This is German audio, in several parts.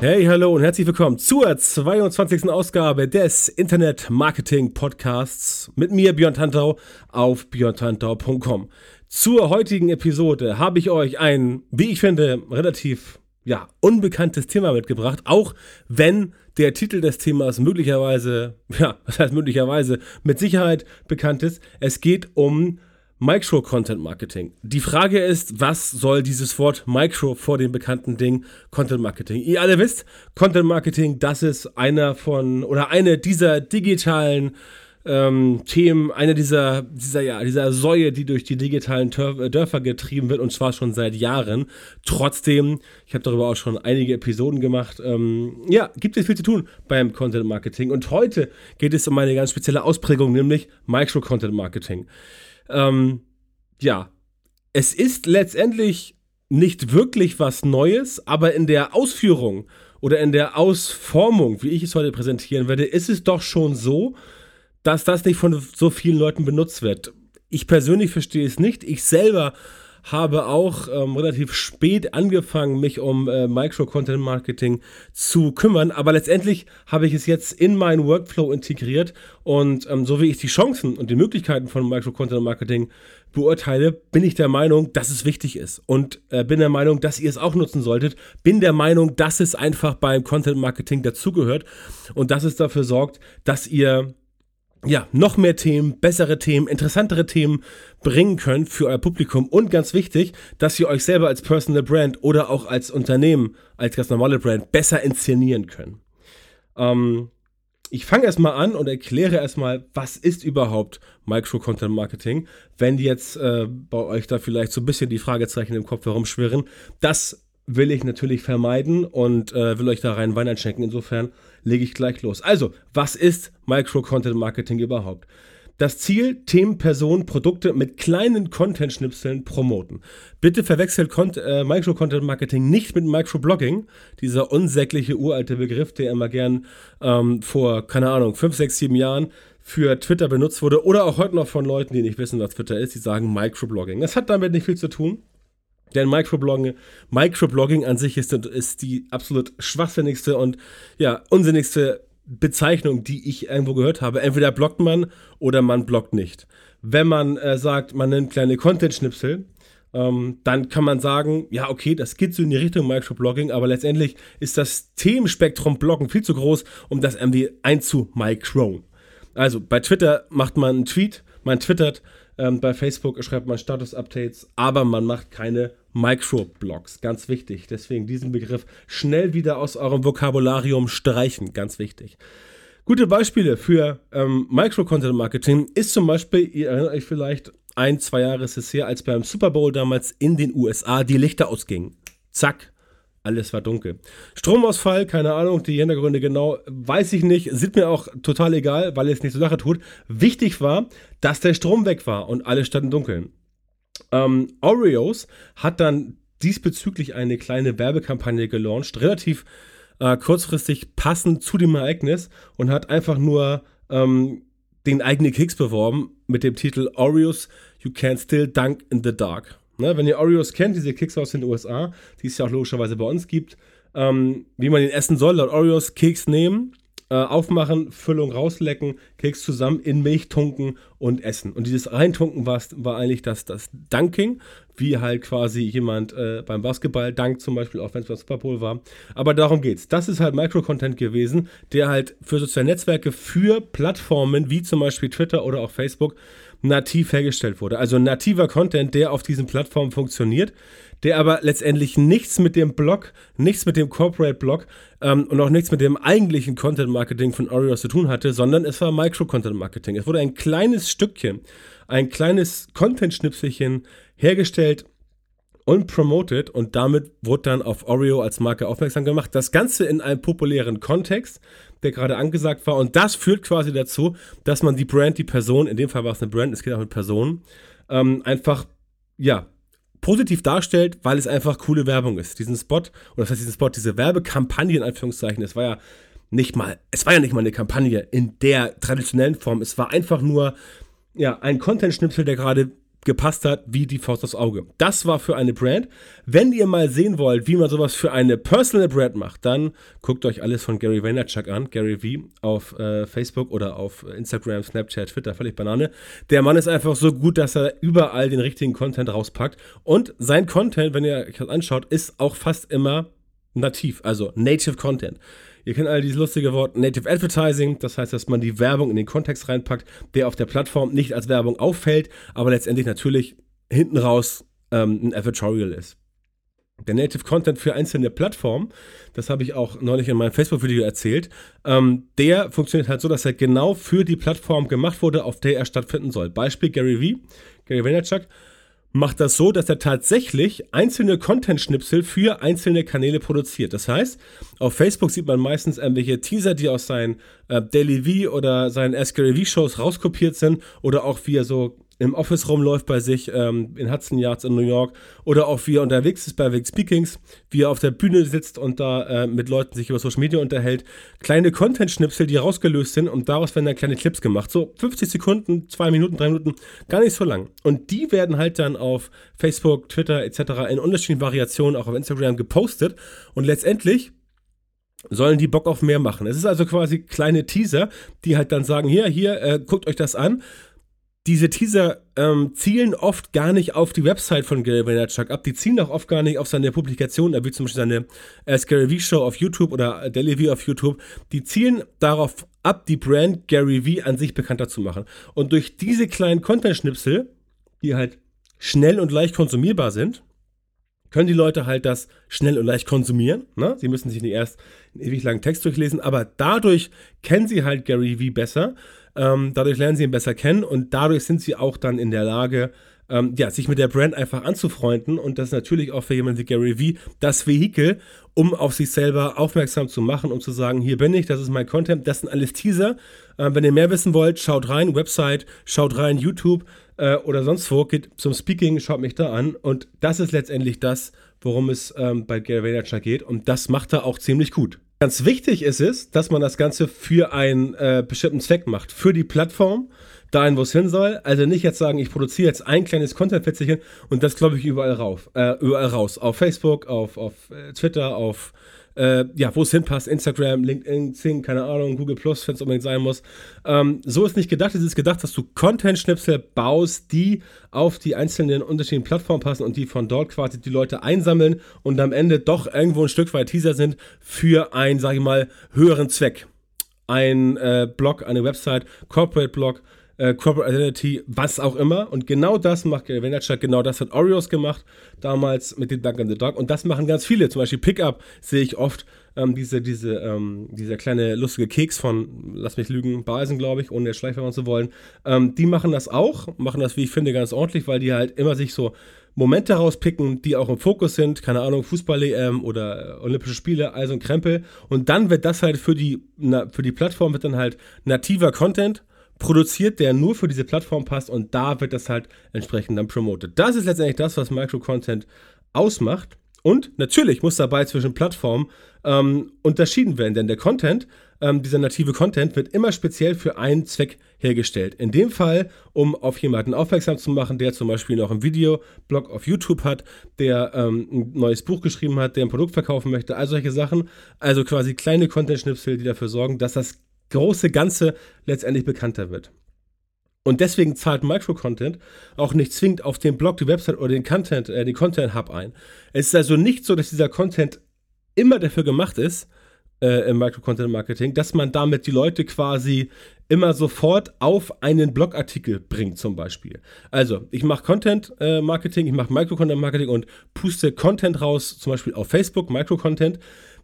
Hey, hallo und herzlich willkommen zur 22. Ausgabe des Internet Marketing Podcasts mit mir, Björn Tantau, auf björntantau.com. Zur heutigen Episode habe ich euch ein, wie ich finde, relativ ja, unbekanntes Thema mitgebracht, auch wenn der Titel des Themas möglicherweise, ja, was heißt möglicherweise, mit Sicherheit bekannt ist. Es geht um Micro-Content-Marketing. Die Frage ist, was soll dieses Wort Micro vor dem bekannten Ding Content-Marketing? Ihr alle wisst, Content-Marketing, das ist einer von oder eine dieser digitalen ähm, Themen, eine dieser, dieser, ja, dieser Säue, die durch die digitalen Dörfer getrieben wird und zwar schon seit Jahren. Trotzdem, ich habe darüber auch schon einige Episoden gemacht, ähm, ja, gibt es viel zu tun beim Content Marketing und heute geht es um eine ganz spezielle Ausprägung, nämlich Micro-Content Marketing ähm, ja, es ist letztendlich nicht wirklich was Neues, aber in der Ausführung oder in der Ausformung, wie ich es heute präsentieren werde, ist es doch schon so, dass das nicht von so vielen Leuten benutzt wird. Ich persönlich verstehe es nicht. Ich selber habe auch ähm, relativ spät angefangen, mich um äh, Micro-Content-Marketing zu kümmern, aber letztendlich habe ich es jetzt in meinen Workflow integriert und ähm, so wie ich die Chancen und die Möglichkeiten von Micro-Content-Marketing beurteile, bin ich der Meinung, dass es wichtig ist. Und äh, bin der Meinung, dass ihr es auch nutzen solltet, bin der Meinung, dass es einfach beim Content-Marketing dazugehört und dass es dafür sorgt, dass ihr ja, noch mehr Themen, bessere Themen, interessantere Themen bringen könnt für euer Publikum und ganz wichtig, dass ihr euch selber als Personal Brand oder auch als Unternehmen, als ganz normale Brand besser inszenieren könnt. Ähm, ich fange erstmal an und erkläre erstmal, was ist überhaupt Micro-Content Marketing, wenn jetzt äh, bei euch da vielleicht so ein bisschen die Fragezeichen im Kopf herumschwirren. Das will ich natürlich vermeiden und äh, will euch da rein Wein einschenken. Insofern lege ich gleich los. Also, was ist Micro-Content-Marketing überhaupt? Das Ziel, Themen, Personen, Produkte mit kleinen Content-Schnipseln promoten. Bitte verwechselt äh, Micro-Content-Marketing nicht mit Microblogging, dieser unsägliche uralte Begriff, der immer gern ähm, vor, keine Ahnung, 5, 6, 7 Jahren für Twitter benutzt wurde oder auch heute noch von Leuten, die nicht wissen, was Twitter ist, die sagen Microblogging. Das hat damit nicht viel zu tun. Denn Microblogging, Microblogging an sich ist, ist die absolut schwachsinnigste und ja, unsinnigste Bezeichnung, die ich irgendwo gehört habe. Entweder bloggt man oder man bloggt nicht. Wenn man äh, sagt, man nimmt kleine Content-Schnipsel, ähm, dann kann man sagen, ja, okay, das geht so in die Richtung Microblogging, aber letztendlich ist das Themenspektrum Bloggen viel zu groß, um das irgendwie einzumicron. Also bei Twitter macht man einen Tweet, man twittert, ähm, bei Facebook schreibt man Status-Updates, aber man macht keine Microblogs. Ganz wichtig. Deswegen diesen Begriff schnell wieder aus eurem Vokabularium streichen. Ganz wichtig. Gute Beispiele für ähm, Micro-Content-Marketing ist zum Beispiel, ihr erinnert euch vielleicht, ein, zwei Jahre ist es her, als beim Super Bowl damals in den USA die Lichter ausgingen. Zack, alles war dunkel. Stromausfall, keine Ahnung, die Hintergründe genau, weiß ich nicht, sieht mir auch total egal, weil es nicht zur Sache tut. Wichtig war, dass der Strom weg war und alles stand im Dunkeln. Ähm, Oreos hat dann diesbezüglich eine kleine Werbekampagne gelauncht, relativ äh, kurzfristig passend zu dem Ereignis und hat einfach nur ähm, den eigenen Keks beworben mit dem Titel Oreos You Can Still Dunk in the Dark. Ne, wenn ihr Oreos kennt, diese Keks aus den USA, die es ja auch logischerweise bei uns gibt, ähm, wie man den essen soll, laut Oreos Keks nehmen, äh, aufmachen, Füllung rauslecken, Keks zusammen in Milch tunken und essen. Und dieses Reintunken war, war eigentlich das, das Dunking, wie halt quasi jemand äh, beim Basketball dankt, zum Beispiel, auch wenn es beim Super Bowl war. Aber darum geht's. Das ist halt Micro-Content gewesen, der halt für soziale Netzwerke, für Plattformen wie zum Beispiel Twitter oder auch Facebook nativ hergestellt wurde. Also nativer Content, der auf diesen Plattformen funktioniert, der aber letztendlich nichts mit dem Blog, nichts mit dem Corporate Blog ähm, und auch nichts mit dem eigentlichen Content Marketing von Oreos zu tun hatte, sondern es war Micro-Content Marketing. Es wurde ein kleines Stückchen, ein kleines Content-Schnipselchen hergestellt und promoted und damit wurde dann auf Oreo als Marke aufmerksam gemacht. Das Ganze in einem populären Kontext, der gerade angesagt war. Und das führt quasi dazu, dass man die Brand, die Person, in dem Fall war es eine Brand, es geht auch mit Personen, ähm, einfach, ja, positiv darstellt, weil es einfach coole Werbung ist. Diesen Spot, oder das heißt diesen Spot, diese Werbekampagne in Anführungszeichen, es war ja nicht mal, es war ja nicht mal eine Kampagne in der traditionellen Form. Es war einfach nur, ja, ein Content-Schnipsel, der gerade gepasst hat wie die Faust aufs Auge. Das war für eine Brand. Wenn ihr mal sehen wollt, wie man sowas für eine Personal Brand macht, dann guckt euch alles von Gary Vaynerchuk an, Gary V, auf äh, Facebook oder auf Instagram, Snapchat, Twitter, völlig Banane. Der Mann ist einfach so gut, dass er überall den richtigen Content rauspackt. Und sein Content, wenn ihr euch das anschaut, ist auch fast immer nativ, also Native Content. Ihr kennt alle dieses lustige Wort Native Advertising, das heißt, dass man die Werbung in den Kontext reinpackt, der auf der Plattform nicht als Werbung auffällt, aber letztendlich natürlich hinten raus ähm, ein Advertorial ist. Der Native Content für einzelne Plattformen, das habe ich auch neulich in meinem Facebook-Video erzählt, ähm, der funktioniert halt so, dass er genau für die Plattform gemacht wurde, auf der er stattfinden soll. Beispiel Gary V, Gary Vaynerchuk, macht das so, dass er tatsächlich einzelne Content-Schnipsel für einzelne Kanäle produziert. Das heißt, auf Facebook sieht man meistens irgendwelche Teaser, die aus seinen äh, Daily V oder seinen Ask Gary V Shows rauskopiert sind oder auch wie er so im Office rumläuft bei sich ähm, in Hudson Yards in New York oder auch wie er unterwegs ist bei Vic Speakings, wie er auf der Bühne sitzt und da äh, mit Leuten sich über Social Media unterhält. Kleine Content-Schnipsel, die rausgelöst sind und daraus werden dann kleine Clips gemacht. So 50 Sekunden, 2 Minuten, 3 Minuten, gar nicht so lang. Und die werden halt dann auf Facebook, Twitter etc. in unterschiedlichen Variationen auch auf Instagram gepostet und letztendlich sollen die Bock auf mehr machen. Es ist also quasi kleine Teaser, die halt dann sagen, hier, hier, äh, guckt euch das an diese Teaser ähm, zielen oft gar nicht auf die Website von Gary Vaynerchuk ab. Die zielen auch oft gar nicht auf seine Publikationen, wie zum Beispiel seine äh, Gary V Show auf YouTube oder Daily V auf YouTube. Die zielen darauf ab, die Brand Gary V an sich bekannter zu machen. Und durch diese kleinen Content-Schnipsel, die halt schnell und leicht konsumierbar sind, können die Leute halt das schnell und leicht konsumieren. Ne? Sie müssen sich nicht erst einen ewig langen Text durchlesen, aber dadurch kennen sie halt Gary V besser ähm, dadurch lernen sie ihn besser kennen und dadurch sind sie auch dann in der Lage, ähm, ja, sich mit der Brand einfach anzufreunden und das ist natürlich auch für jemanden wie Gary Vee das Vehikel, um auf sich selber aufmerksam zu machen, um zu sagen, hier bin ich, das ist mein Content, das sind alles Teaser. Äh, wenn ihr mehr wissen wollt, schaut rein, Website, schaut rein, YouTube äh, oder sonst wo, geht zum Speaking, schaut mich da an und das ist letztendlich das, worum es ähm, bei Gary Vaynerchuk geht und das macht er auch ziemlich gut. Ganz wichtig ist es, dass man das Ganze für einen äh, bestimmten Zweck macht, für die Plattform, dahin, wo es hin soll. Also nicht jetzt sagen, ich produziere jetzt ein kleines Content-Fetzelchen und das glaube ich überall rauf, äh, überall raus. Auf Facebook, auf, auf äh, Twitter, auf äh, ja, wo es hinpasst, Instagram, LinkedIn, Zing, keine Ahnung, Google Plus, wenn es unbedingt sein muss. Ähm, so ist nicht gedacht, es ist gedacht, dass du Content-Schnipsel baust, die auf die einzelnen unterschiedlichen Plattformen passen und die von dort quasi die Leute einsammeln und am Ende doch irgendwo ein Stück weit Teaser sind für einen, sage ich mal, höheren Zweck. Ein äh, Blog, eine Website, Corporate Blog, äh, Corporate Identity, was auch immer. Und genau das macht Gary Vaynerchuk, genau das hat Oreos gemacht, damals mit dem Dunk in the Dog. Und das machen ganz viele. Zum Beispiel Pickup sehe ich oft ähm, diese, diese, ähm, dieser kleine lustige Keks von, lass mich lügen, Basen, glaube ich, ohne der Schleichwerbung zu wollen. Ähm, die machen das auch, machen das, wie ich finde, ganz ordentlich, weil die halt immer sich so Momente rauspicken, die auch im Fokus sind, keine Ahnung, Fußball-EM oder Olympische Spiele, also ein Krempel. Und dann wird das halt für die, na, für die Plattform wird dann halt nativer Content produziert, der nur für diese Plattform passt und da wird das halt entsprechend dann promoted. Das ist letztendlich das, was Micro-Content ausmacht. Und natürlich muss dabei zwischen Plattformen ähm, unterschieden werden, denn der Content, ähm, dieser native Content, wird immer speziell für einen Zweck hergestellt. In dem Fall, um auf jemanden aufmerksam zu machen, der zum Beispiel noch einen Videoblog auf YouTube hat, der ähm, ein neues Buch geschrieben hat, der ein Produkt verkaufen möchte, all solche Sachen. Also quasi kleine Content-Schnipsel, die dafür sorgen, dass das große Ganze letztendlich bekannter wird. Und deswegen zahlt Microcontent auch nicht zwingend auf den Blog, die Website oder den Content, äh, den Content Hub ein. Es ist also nicht so, dass dieser Content immer dafür gemacht ist, äh, im Microcontent Marketing, dass man damit die Leute quasi immer sofort auf einen Blogartikel bringt, zum Beispiel. Also, ich mache Content äh, Marketing, ich mache Microcontent Marketing und puste Content raus, zum Beispiel auf Facebook, Microcontent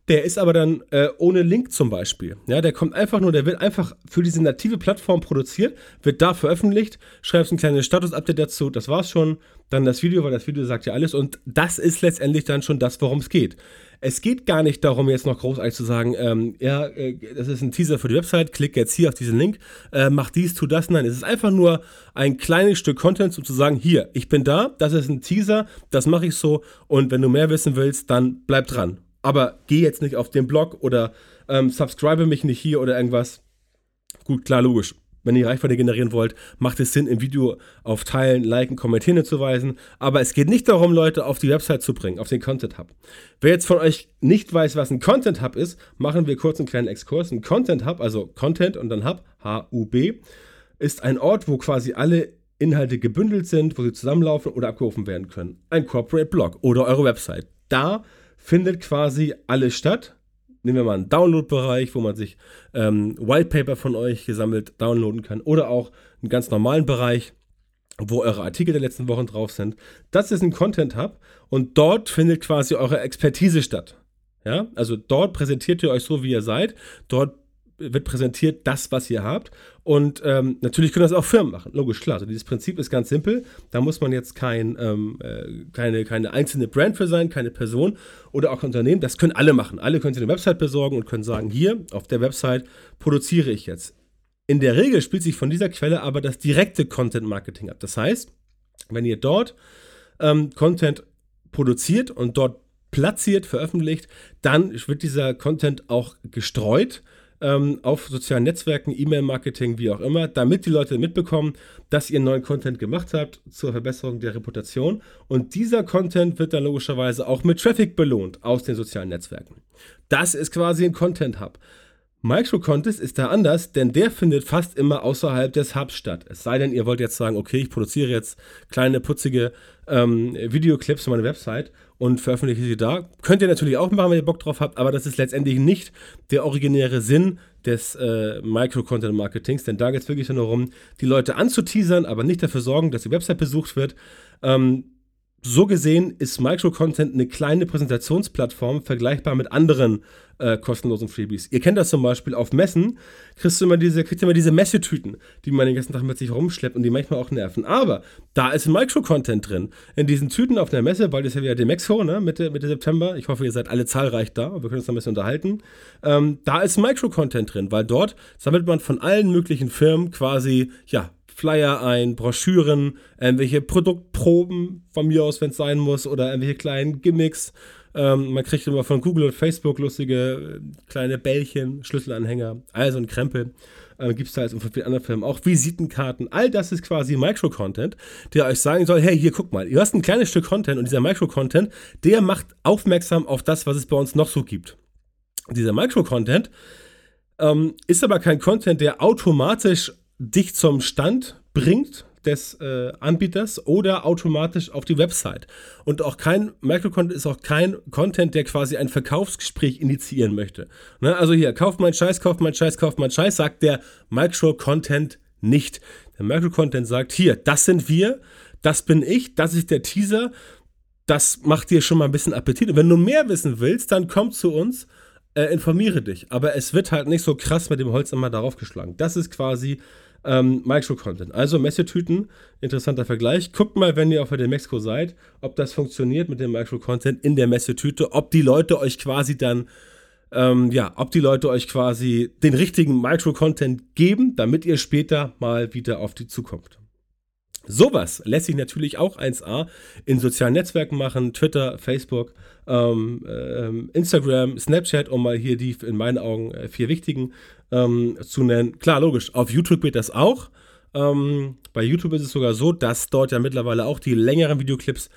Der ist aber dann äh, ohne Link zum Beispiel. Ja, der kommt einfach nur, der wird einfach für diese native Plattform produziert, wird da veröffentlicht, schreibst ein kleines Status-Update dazu, das war's schon. Dann das Video, weil das Video sagt ja alles und das ist letztendlich dann schon das, worum es geht. Es geht gar nicht darum, jetzt noch großartig zu sagen, ähm, ja, äh, das ist ein Teaser für die Website, klick jetzt hier auf diesen Link, äh, mach dies, tu das. Nein, es ist einfach nur ein kleines Stück Content, um zu sagen, hier, ich bin da, das ist ein Teaser, das mache ich so und wenn du mehr wissen willst, dann bleib dran aber geh jetzt nicht auf den Blog oder ähm, subscribe mich nicht hier oder irgendwas. Gut, klar, logisch. Wenn ihr Reichweite generieren wollt, macht es Sinn, im Video auf Teilen, Liken, Kommentieren weisen. Aber es geht nicht darum, Leute auf die Website zu bringen, auf den Content Hub. Wer jetzt von euch nicht weiß, was ein Content Hub ist, machen wir kurz einen kleinen Exkurs. Ein Content Hub, also Content und dann Hub, H-U-B, ist ein Ort, wo quasi alle Inhalte gebündelt sind, wo sie zusammenlaufen oder abgerufen werden können. Ein Corporate Blog oder eure Website. Da findet quasi alles statt. Nehmen wir mal einen Download-Bereich, wo man sich ähm, Whitepaper von euch gesammelt downloaden kann oder auch einen ganz normalen Bereich, wo eure Artikel der letzten Wochen drauf sind. Das ist ein Content Hub und dort findet quasi eure Expertise statt. Ja, also dort präsentiert ihr euch so, wie ihr seid. Dort wird präsentiert das, was ihr habt. Und ähm, natürlich können das auch Firmen machen. Logisch, klar. Also dieses Prinzip ist ganz simpel. Da muss man jetzt kein, ähm, äh, keine, keine einzelne Brand für sein, keine Person oder auch Unternehmen. Das können alle machen. Alle können sich eine Website besorgen und können sagen, hier auf der Website produziere ich jetzt. In der Regel spielt sich von dieser Quelle aber das direkte Content Marketing ab. Das heißt, wenn ihr dort ähm, Content produziert und dort platziert, veröffentlicht, dann wird dieser Content auch gestreut ähm, auf sozialen Netzwerken, E-Mail-Marketing, wie auch immer, damit die Leute mitbekommen, dass ihr neuen Content gemacht habt zur Verbesserung der Reputation. Und dieser Content wird dann logischerweise auch mit Traffic belohnt aus den sozialen Netzwerken. Das ist quasi ein Content Hub. Micro-Contest ist da anders, denn der findet fast immer außerhalb des Hubs statt. Es sei denn, ihr wollt jetzt sagen, okay, ich produziere jetzt kleine, putzige ähm, Videoclips für meine Website und veröffentliche sie da. Könnt ihr natürlich auch machen, wenn ihr Bock drauf habt, aber das ist letztendlich nicht der originäre Sinn des äh, Micro-Content-Marketings, denn da geht es wirklich nur darum, die Leute anzuteasern, aber nicht dafür sorgen, dass die Website besucht wird. Ähm, so gesehen ist Microcontent eine kleine Präsentationsplattform, vergleichbar mit anderen äh, kostenlosen Freebies. Ihr kennt das zum Beispiel auf Messen, kriegst du immer diese, kriegt immer diese Messetüten, die man den ganzen Tag mit sich rumschleppt und die manchmal auch nerven. Aber da ist Microcontent drin. In diesen Tüten auf der Messe, bald ist ja wieder Demexco, ne, Mitte, Mitte September. Ich hoffe, ihr seid alle zahlreich da und wir können uns da ein bisschen unterhalten. Ähm, da ist Microcontent drin, weil dort sammelt man von allen möglichen Firmen quasi, ja, Flyer ein, Broschüren, irgendwelche Produktproben von mir aus, wenn es sein muss, oder irgendwelche kleinen Gimmicks. Ähm, man kriegt immer von Google und Facebook lustige äh, kleine Bällchen, Schlüsselanhänger, also ein Krempel. Äh, Gibt es da jetzt von vielen anderen Firmen auch Visitenkarten. All das ist quasi Micro-Content, der euch sagen soll: hey, hier guck mal, ihr hast ein kleines Stück Content und dieser Micro-Content, der macht aufmerksam auf das, was es bei uns noch so gibt. Dieser Micro-Content ähm, ist aber kein Content, der automatisch dich zum Stand bringt des äh, Anbieters oder automatisch auf die Website. Und auch kein Microcontent ist auch kein Content, der quasi ein Verkaufsgespräch initiieren möchte. Ne? Also hier, kauf mein Scheiß, kauf mein Scheiß, kauf mein Scheiß, sagt der Microcontent nicht. Der Microcontent sagt, hier, das sind wir, das bin ich, das ist der Teaser, das macht dir schon mal ein bisschen Appetit. Und wenn du mehr wissen willst, dann komm zu uns, äh, informiere dich. Aber es wird halt nicht so krass mit dem Holz immer darauf geschlagen. Das ist quasi ähm, Micro-Content. Also Messetüten, interessanter Vergleich. Guckt mal, wenn ihr auf der Mexiko seid, ob das funktioniert mit dem Micro-Content in der Messetüte, ob die Leute euch quasi dann, ähm, ja, ob die Leute euch quasi den richtigen Micro-Content geben, damit ihr später mal wieder auf die Zukunft. Sowas lässt sich natürlich auch 1A in sozialen Netzwerken machen, Twitter, Facebook, ähm, ähm, Instagram, Snapchat, um mal hier die in meinen Augen äh, vier wichtigen ähm, zu nennen. Klar, logisch, auf YouTube geht das auch. Ähm, bei YouTube ist es sogar so, dass dort ja mittlerweile auch die längeren Videoclips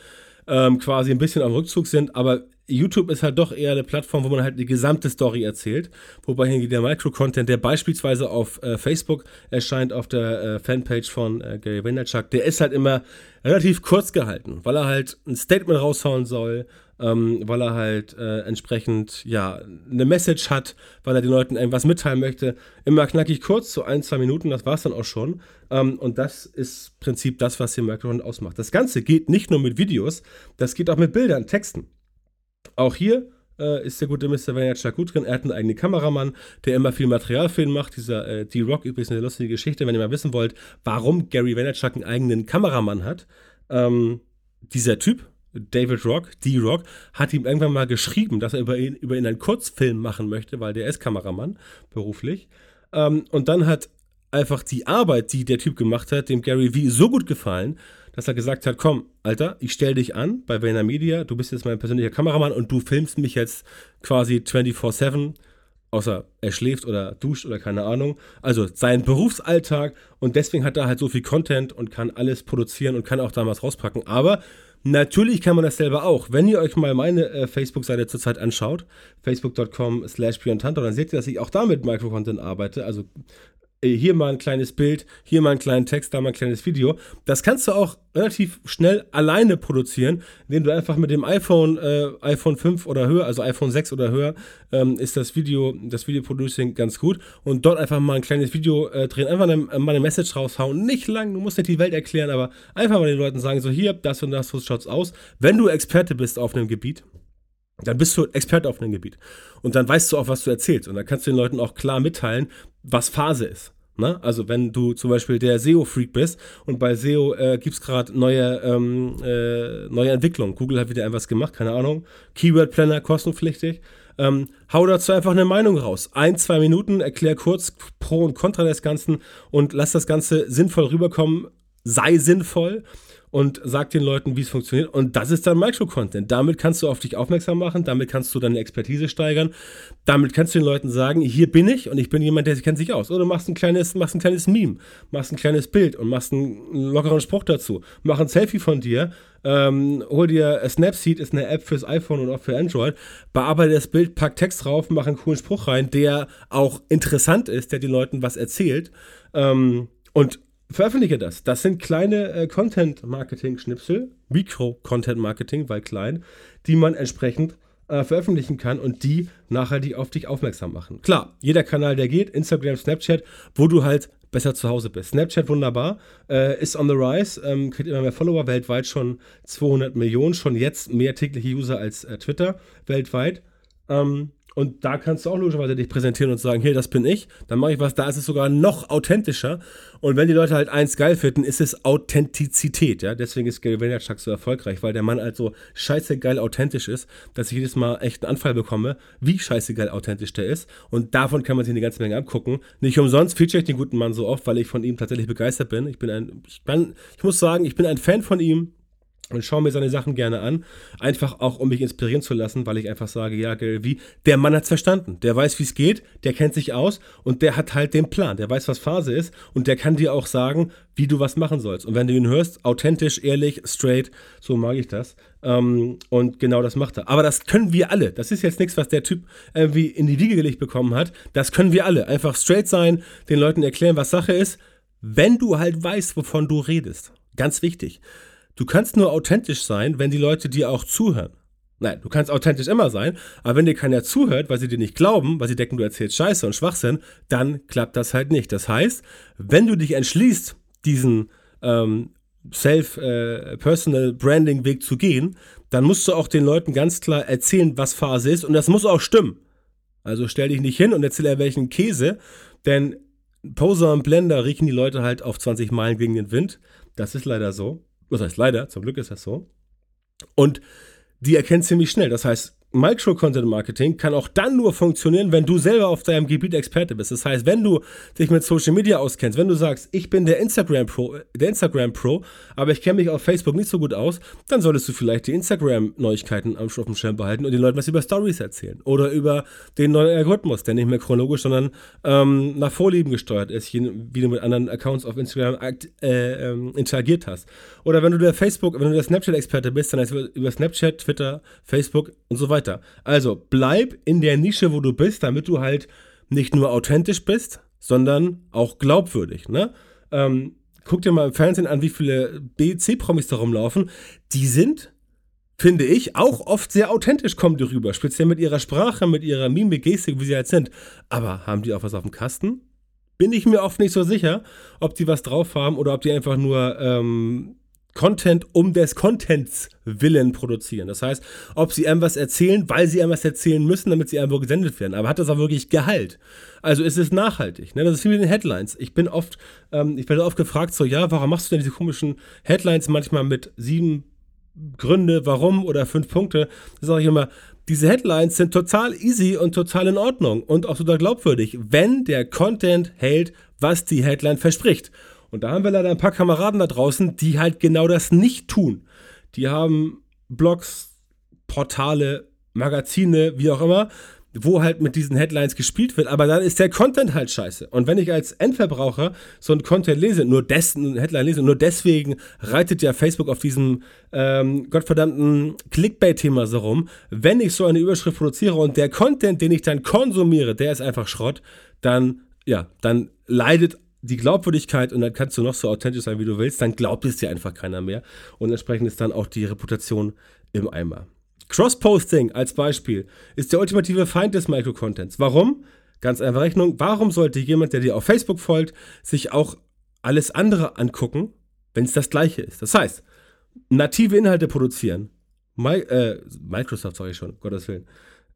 ähm, quasi ein bisschen am Rückzug sind, aber YouTube ist halt doch eher eine Plattform, wo man halt die gesamte Story erzählt. Wobei hingegen der Micro-Content, der beispielsweise auf äh, Facebook erscheint, auf der äh, Fanpage von äh, Gary Vaynerchuk, der ist halt immer relativ kurz gehalten, weil er halt ein Statement raushauen soll, ähm, weil er halt äh, entsprechend, ja, eine Message hat, weil er den Leuten irgendwas mitteilen möchte. Immer knackig kurz, so ein, zwei Minuten, das war es dann auch schon. Ähm, und das ist im Prinzip das, was den Micro-Content ausmacht. Das Ganze geht nicht nur mit Videos, das geht auch mit Bildern, Texten. Auch hier äh, ist der gute Mr. Vaynerchuk gut drin. Er hat einen eigenen Kameramann, der immer viel Material für ihn macht. Dieser äh, D-Rock, übrigens eine lustige Geschichte, wenn ihr mal wissen wollt, warum Gary Vaynerchuk einen eigenen Kameramann hat. Ähm, dieser Typ, David Rock, D-Rock, hat ihm irgendwann mal geschrieben, dass er über ihn, über ihn einen Kurzfilm machen möchte, weil der ist Kameramann beruflich. Ähm, und dann hat einfach die Arbeit, die der Typ gemacht hat, dem Gary V so gut gefallen, dass er gesagt hat, komm, Alter, ich stell dich an bei Vayner Media, du bist jetzt mein persönlicher Kameramann und du filmst mich jetzt quasi 24-7, außer er schläft oder duscht oder keine Ahnung. Also sein Berufsalltag und deswegen hat er halt so viel Content und kann alles produzieren und kann auch damals rauspacken. Aber Natürlich kann man das selber auch. Wenn ihr euch mal meine äh, Facebook-Seite zurzeit anschaut, facebook.com slash dann seht ihr, dass ich auch da mit Micro-Content arbeite. Also hier mal ein kleines Bild, hier mal einen kleinen Text, da mal ein kleines Video. Das kannst du auch relativ schnell alleine produzieren, indem du einfach mit dem iPhone, äh, iPhone 5 oder höher, also iPhone 6 oder höher, ähm, ist das Video, das Video-Producing ganz gut und dort einfach mal ein kleines Video äh, drehen, einfach eine, mal eine Message raushauen. Nicht lang, du musst nicht die Welt erklären, aber einfach mal den Leuten sagen, so hier, das und das, so schaut's aus. Wenn du Experte bist auf einem Gebiet, dann bist du Experte auf einem Gebiet. Und dann weißt du auch, was du erzählst. Und dann kannst du den Leuten auch klar mitteilen, was Phase ist. Ne? Also wenn du zum Beispiel der SEO-Freak bist und bei SEO äh, gibt es gerade neue, ähm, äh, neue Entwicklungen. Google hat wieder etwas gemacht, keine Ahnung. Keyword Planner kostenpflichtig. Ähm, hau dazu einfach eine Meinung raus. Ein, zwei Minuten, erklär kurz Pro und Contra des Ganzen und lass das Ganze sinnvoll rüberkommen. Sei sinnvoll und sag den Leuten, wie es funktioniert. Und das ist dann Micro-Content. Damit kannst du auf dich aufmerksam machen, damit kannst du deine Expertise steigern, damit kannst du den Leuten sagen, hier bin ich und ich bin jemand, der kennt sich aus. Oder machst ein kleines, machst ein kleines Meme, machst ein kleines Bild und machst einen lockeren Spruch dazu. Mach ein Selfie von dir, ähm, hol dir Snapseed, ist eine App fürs iPhone und auch für Android, bearbeite das Bild, pack Text drauf, mach einen coolen Spruch rein, der auch interessant ist, der den Leuten was erzählt. Ähm, und veröffentliche das. Das sind kleine äh, Content-Marketing-Schnipsel, Mikro-Content-Marketing, weil klein, die man entsprechend äh, veröffentlichen kann und die nachhaltig auf dich aufmerksam machen. Klar, jeder Kanal, der geht, Instagram, Snapchat, wo du halt besser zu Hause bist. Snapchat wunderbar, äh, ist on the rise, ähm, kriegt immer mehr Follower, weltweit schon 200 Millionen, schon jetzt mehr tägliche User als äh, Twitter weltweit. Ähm, und da kannst du auch logischerweise dich präsentieren und sagen, hier, das bin ich. Dann mache ich was, da ist es sogar noch authentischer. Und wenn die Leute halt eins geil finden, ist es Authentizität. Ja? Deswegen ist Gary Vaynerchuk so erfolgreich, weil der Mann halt so scheiße geil authentisch ist, dass ich jedes Mal echt einen Anfall bekomme, wie scheiße geil authentisch der ist. Und davon kann man sich eine ganze Menge abgucken. Nicht umsonst feature ich den guten Mann so oft, weil ich von ihm tatsächlich begeistert bin. Ich bin ein, ich, bin, ich muss sagen, ich bin ein Fan von ihm und schaue mir seine Sachen gerne an. Einfach auch, um mich inspirieren zu lassen, weil ich einfach sage, ja, wie, der Mann hat's verstanden. Der weiß, wie es geht, der kennt sich aus und der hat halt den Plan. Der weiß, was Phase ist und der kann dir auch sagen, wie du was machen sollst. Und wenn du ihn hörst, authentisch, ehrlich, straight, so mag ich das. Ähm, und genau das macht er. Aber das können wir alle. Das ist jetzt nichts, was der Typ irgendwie in die Wiege gelegt bekommen hat. Das können wir alle. Einfach straight sein, den Leuten erklären, was Sache ist, wenn du halt weißt, wovon du redest. Ganz wichtig. Du kannst nur authentisch sein, wenn die Leute dir auch zuhören. Nein, du kannst authentisch immer sein, aber wenn dir keiner zuhört, weil sie dir nicht glauben, weil sie denken, du erzählst Scheiße und Schwachsinn, dann klappt das halt nicht. Das heißt, wenn du dich entschließt, diesen ähm, Self-Personal-Branding-Weg äh, zu gehen, dann musst du auch den Leuten ganz klar erzählen, was Phase ist und das muss auch stimmen. Also stell dich nicht hin und erzähl er welchen Käse, denn Poser und Blender riechen die Leute halt auf 20 Meilen gegen den Wind. Das ist leider so. Das heißt leider, zum Glück ist das so. Und die erkennt ziemlich schnell. Das heißt, Micro-Content-Marketing kann auch dann nur funktionieren, wenn du selber auf deinem Gebiet Experte bist. Das heißt, wenn du dich mit Social Media auskennst, wenn du sagst, ich bin der Instagram Pro, der Instagram Pro, aber ich kenne mich auf Facebook nicht so gut aus, dann solltest du vielleicht die Instagram-Neuigkeiten am auf dem Schirm behalten und den Leuten was über Stories erzählen oder über den neuen Algorithmus, der nicht mehr chronologisch, sondern ähm, nach Vorlieben gesteuert ist, wie du mit anderen Accounts auf Instagram äh, ähm, interagiert hast. Oder wenn du der Facebook, wenn du der Snapchat-Experte bist, dann heißt über Snapchat, Twitter, Facebook und so weiter weiter. Also bleib in der Nische, wo du bist, damit du halt nicht nur authentisch bist, sondern auch glaubwürdig. Ne? Ähm, guck dir mal im Fernsehen an, wie viele BC-Promis da rumlaufen. Die sind, finde ich, auch oft sehr authentisch, kommen die rüber. Speziell mit ihrer Sprache, mit ihrer Mimik, Gestik, wie sie halt sind. Aber haben die auch was auf dem Kasten? Bin ich mir oft nicht so sicher, ob die was drauf haben oder ob die einfach nur ähm, Content um des Contents willen produzieren. Das heißt, ob sie einem was erzählen, weil sie einem was erzählen müssen, damit sie irgendwo gesendet werden. Aber hat das auch wirklich Gehalt? Also ist es nachhaltig. Ne? Das ist wie mit den Headlines. Ich bin oft, ähm, ich werde oft gefragt, so, ja, warum machst du denn diese komischen Headlines manchmal mit sieben Gründe, warum oder fünf Punkte? Das sage ich immer, diese Headlines sind total easy und total in Ordnung und auch total glaubwürdig, wenn der Content hält, was die Headline verspricht. Und da haben wir leider ein paar Kameraden da draußen, die halt genau das nicht tun. Die haben Blogs, Portale, Magazine, wie auch immer, wo halt mit diesen Headlines gespielt wird, aber dann ist der Content halt scheiße. Und wenn ich als Endverbraucher so einen Content lese, nur dessen Headline lese, nur deswegen reitet ja Facebook auf diesem ähm, gottverdammten Clickbait-Thema so rum. Wenn ich so eine Überschrift produziere und der Content, den ich dann konsumiere, der ist einfach Schrott, dann, ja, dann leidet die Glaubwürdigkeit und dann kannst du noch so authentisch sein, wie du willst, dann glaubt es dir einfach keiner mehr. Und entsprechend ist dann auch die Reputation im Eimer. Cross-Posting als Beispiel ist der ultimative Feind des Microcontents. Warum? Ganz einfach Rechnung. Warum sollte jemand, der dir auf Facebook folgt, sich auch alles andere angucken, wenn es das gleiche ist? Das heißt, native Inhalte produzieren. My, äh, Microsoft, sage ich schon, Gottes Willen.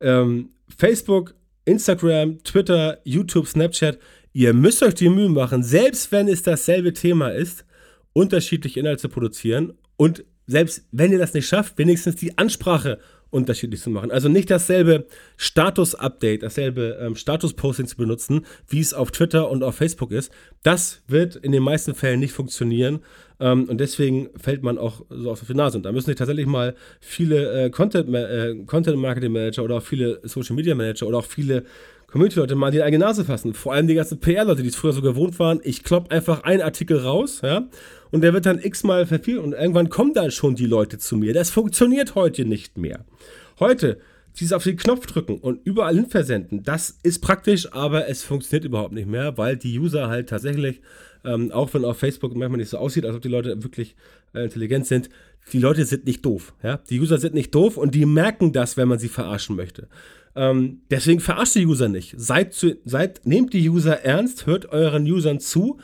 Ähm, Facebook, Instagram, Twitter, YouTube, Snapchat Ihr müsst euch die Mühe machen, selbst wenn es dasselbe Thema ist, unterschiedliche Inhalte zu produzieren und selbst wenn ihr das nicht schafft, wenigstens die Ansprache unterschiedlich zu machen. Also nicht dasselbe Status-Update, dasselbe ähm, Status-Posting zu benutzen, wie es auf Twitter und auf Facebook ist. Das wird in den meisten Fällen nicht funktionieren. Ähm, und deswegen fällt man auch so auf die Nase. Und da müssen sich tatsächlich mal viele äh, Content, äh, Content Marketing Manager oder auch viele Social Media Manager oder auch viele Community-Leute mal die eigene Nase fassen. Vor allem die ganzen PR-Leute, die es früher so gewohnt waren. Ich klopp einfach einen Artikel raus, ja, und der wird dann x-mal verfiel und irgendwann kommen dann schon die Leute zu mir. Das funktioniert heute nicht mehr. Heute, dieses auf den Knopf drücken und überall hin versenden, das ist praktisch, aber es funktioniert überhaupt nicht mehr, weil die User halt tatsächlich, ähm, auch wenn auf Facebook manchmal nicht so aussieht, als ob die Leute wirklich äh, intelligent sind, die Leute sind nicht doof. Ja? Die User sind nicht doof und die merken das, wenn man sie verarschen möchte. Ähm, deswegen verarscht die User nicht. Seid, zu, seid, nehmt die User ernst, hört euren Usern zu,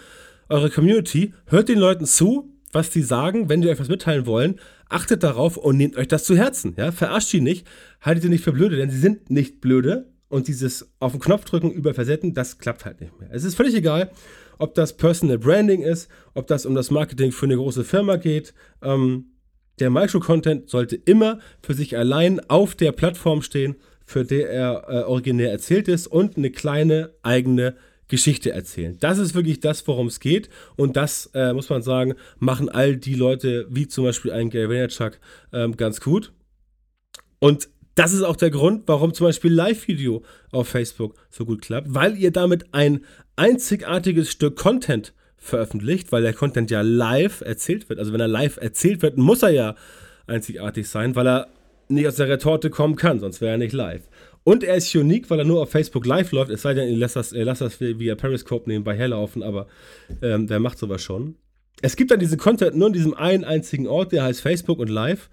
eure Community, hört den Leuten zu, was die sagen, wenn die euch was mitteilen wollen, achtet darauf und nehmt euch das zu Herzen. Ja? Verarscht die nicht, haltet sie nicht für blöde, denn sie sind nicht blöde. Und dieses auf den Knopf drücken, über Versetzen, das klappt halt nicht mehr. Es ist völlig egal, ob das Personal Branding ist, ob das um das Marketing für eine große Firma geht. Ähm, der Micro-Content sollte immer für sich allein auf der Plattform stehen für der er äh, originär erzählt ist und eine kleine eigene Geschichte erzählen. Das ist wirklich das, worum es geht. Und das, äh, muss man sagen, machen all die Leute, wie zum Beispiel ein Gary Vaynerchuk, ähm, ganz gut. Und das ist auch der Grund, warum zum Beispiel Live-Video auf Facebook so gut klappt, weil ihr damit ein einzigartiges Stück Content veröffentlicht, weil der Content ja live erzählt wird. Also wenn er live erzählt wird, muss er ja einzigartig sein, weil er nicht aus der Retorte kommen kann, sonst wäre er nicht live. Und er ist unique, weil er nur auf Facebook live läuft. Es sei denn, ihr lasst das, ihr lasst das via Periscope nebenbei herlaufen, aber ähm, wer macht sowas schon? Es gibt dann diesen Content nur in diesem einen einzigen Ort, der heißt Facebook und Live.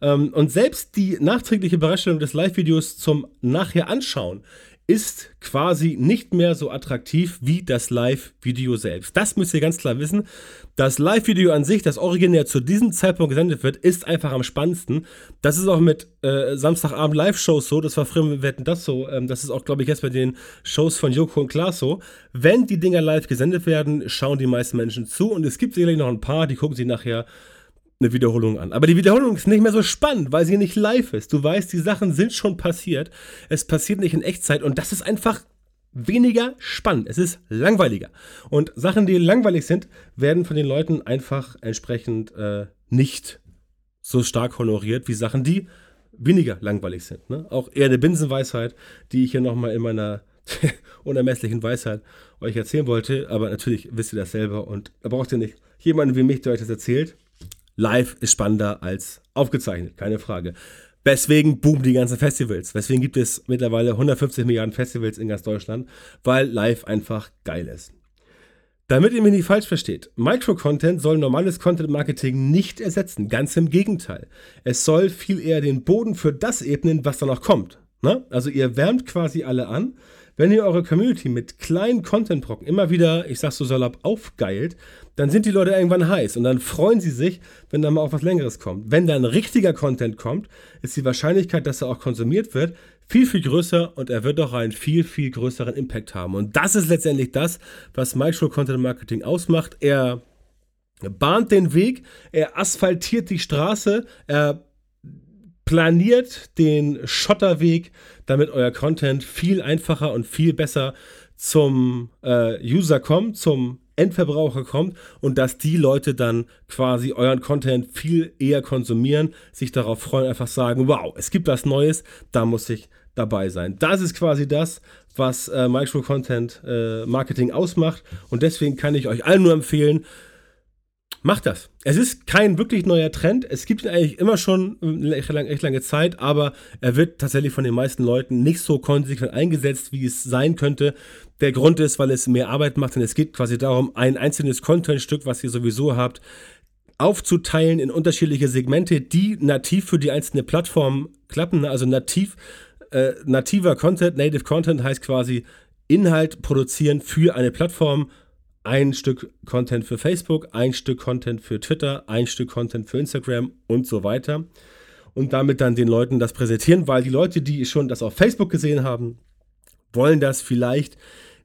Ähm, und selbst die nachträgliche Bereitstellung des Live-Videos zum Nachher anschauen ist quasi nicht mehr so attraktiv wie das Live-Video selbst. Das müsst ihr ganz klar wissen. Das Live-Video an sich, das originär zu diesem Zeitpunkt gesendet wird, ist einfach am spannendsten. Das ist auch mit äh, Samstagabend Live-Shows so, das war früher mit Wetten das so, ähm, das ist auch, glaube ich, jetzt bei den Shows von Joko und Klaas so. Wenn die Dinger live gesendet werden, schauen die meisten Menschen zu und es gibt sicherlich noch ein paar, die gucken sich nachher eine Wiederholung an. Aber die Wiederholung ist nicht mehr so spannend, weil sie nicht live ist. Du weißt, die Sachen sind schon passiert. Es passiert nicht in Echtzeit und das ist einfach weniger spannend. Es ist langweiliger. Und Sachen, die langweilig sind, werden von den Leuten einfach entsprechend äh, nicht so stark honoriert wie Sachen, die weniger langweilig sind. Ne? Auch eher eine Binsenweisheit, die ich hier nochmal in meiner unermesslichen Weisheit euch erzählen wollte. Aber natürlich wisst ihr das selber und da braucht ihr nicht jemanden wie mich, der euch das erzählt. Live ist spannender als aufgezeichnet, keine Frage. Weswegen boomen die ganzen Festivals? Weswegen gibt es mittlerweile 150 Milliarden Festivals in ganz Deutschland? Weil live einfach geil ist. Damit ihr mich nicht falsch versteht, Micro-Content soll normales Content-Marketing nicht ersetzen. Ganz im Gegenteil. Es soll viel eher den Boden für das ebnen, was danach kommt. Ne? Also ihr wärmt quasi alle an, wenn ihr eure Community mit kleinen Content-Brocken immer wieder, ich sag so salopp, aufgeilt, dann sind die Leute irgendwann heiß und dann freuen sie sich, wenn da mal auch was Längeres kommt. Wenn dann richtiger Content kommt, ist die Wahrscheinlichkeit, dass er auch konsumiert wird, viel, viel größer und er wird auch einen viel, viel größeren Impact haben. Und das ist letztendlich das, was Micro-Content-Marketing ausmacht. Er bahnt den Weg, er asphaltiert die Straße, er planiert den Schotterweg, damit euer Content viel einfacher und viel besser zum äh, User kommt, zum Endverbraucher kommt und dass die Leute dann quasi euren Content viel eher konsumieren, sich darauf freuen, einfach sagen, wow, es gibt was Neues, da muss ich dabei sein. Das ist quasi das, was äh, Micro-Content äh, Marketing ausmacht und deswegen kann ich euch allen nur empfehlen, Macht das. Es ist kein wirklich neuer Trend. Es gibt ihn eigentlich immer schon echt lange, echt lange Zeit, aber er wird tatsächlich von den meisten Leuten nicht so konsequent eingesetzt, wie es sein könnte. Der Grund ist, weil es mehr Arbeit macht und es geht quasi darum, ein einzelnes Contentstück, was ihr sowieso habt, aufzuteilen in unterschiedliche Segmente, die nativ für die einzelne Plattform klappen. Also nativ, äh, nativer Content, Native Content heißt quasi Inhalt produzieren für eine Plattform ein Stück Content für Facebook, ein Stück Content für Twitter, ein Stück Content für Instagram und so weiter. Und damit dann den Leuten das präsentieren, weil die Leute, die schon das auf Facebook gesehen haben, wollen das vielleicht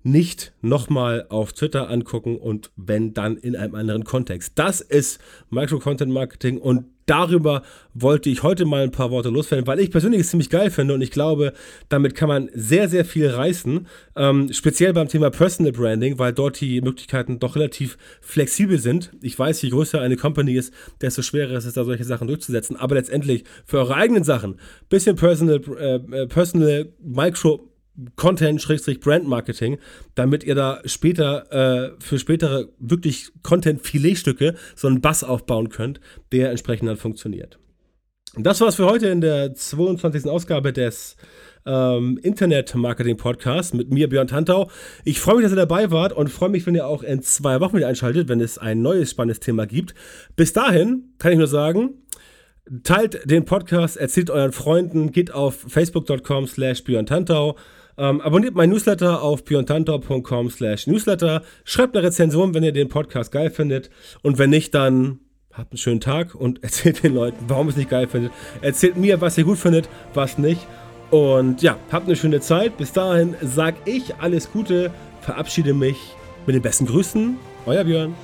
nicht nochmal auf Twitter angucken und wenn dann in einem anderen Kontext. Das ist Micro-Content-Marketing und darüber wollte ich heute mal ein paar Worte loswerden, weil ich persönlich es ziemlich geil finde und ich glaube, damit kann man sehr, sehr viel reißen. Ähm, speziell beim Thema Personal Branding, weil dort die Möglichkeiten doch relativ flexibel sind. Ich weiß, je größer eine Company ist, desto schwerer ist es, da solche Sachen durchzusetzen. Aber letztendlich für eure eigenen Sachen, bisschen Personal, äh, äh Personal Micro Content-Brand-Marketing, damit ihr da später äh, für spätere wirklich Content-Filetstücke so einen Bass aufbauen könnt, der entsprechend dann funktioniert. Das war's für heute in der 22. Ausgabe des ähm, Internet-Marketing-Podcasts mit mir, Björn Tantau. Ich freue mich, dass ihr dabei wart und freue mich, wenn ihr auch in zwei Wochen wieder einschaltet, wenn es ein neues spannendes Thema gibt. Bis dahin kann ich nur sagen, teilt den Podcast, erzählt euren Freunden, geht auf facebook.com slash Björn Tantau ähm, abonniert mein Newsletter auf piontantor.com slash newsletter. Schreibt eine Rezension, wenn ihr den Podcast geil findet. Und wenn nicht, dann habt einen schönen Tag und erzählt den Leuten, warum ihr es nicht geil findet. Erzählt mir, was ihr gut findet, was nicht. Und ja, habt eine schöne Zeit. Bis dahin sag ich alles Gute, verabschiede mich mit den besten Grüßen. Euer Björn.